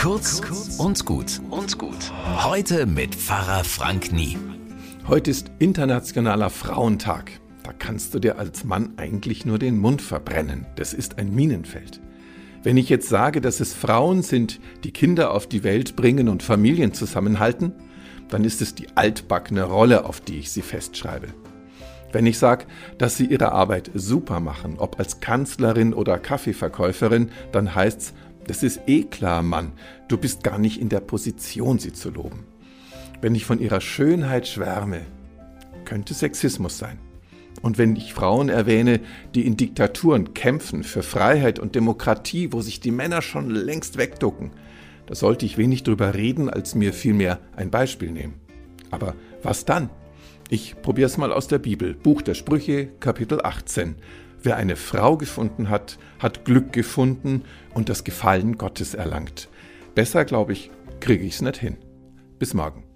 Kurz und gut und gut. Heute mit Pfarrer Frank Nie. Heute ist Internationaler Frauentag. Da kannst du dir als Mann eigentlich nur den Mund verbrennen. Das ist ein Minenfeld. Wenn ich jetzt sage, dass es Frauen sind, die Kinder auf die Welt bringen und Familien zusammenhalten, dann ist es die altbackene Rolle, auf die ich sie festschreibe. Wenn ich sage, dass sie ihre Arbeit super machen, ob als Kanzlerin oder Kaffeeverkäuferin, dann heißt's, das ist eh klar, Mann, du bist gar nicht in der Position, sie zu loben. Wenn ich von ihrer Schönheit schwärme, könnte Sexismus sein. Und wenn ich Frauen erwähne, die in Diktaturen kämpfen für Freiheit und Demokratie, wo sich die Männer schon längst wegducken, da sollte ich wenig drüber reden, als mir vielmehr ein Beispiel nehmen. Aber was dann? Ich probier's mal aus der Bibel. Buch der Sprüche, Kapitel 18. Wer eine Frau gefunden hat, hat Glück gefunden und das Gefallen Gottes erlangt. Besser, glaube ich, kriege ich's nicht hin. Bis morgen.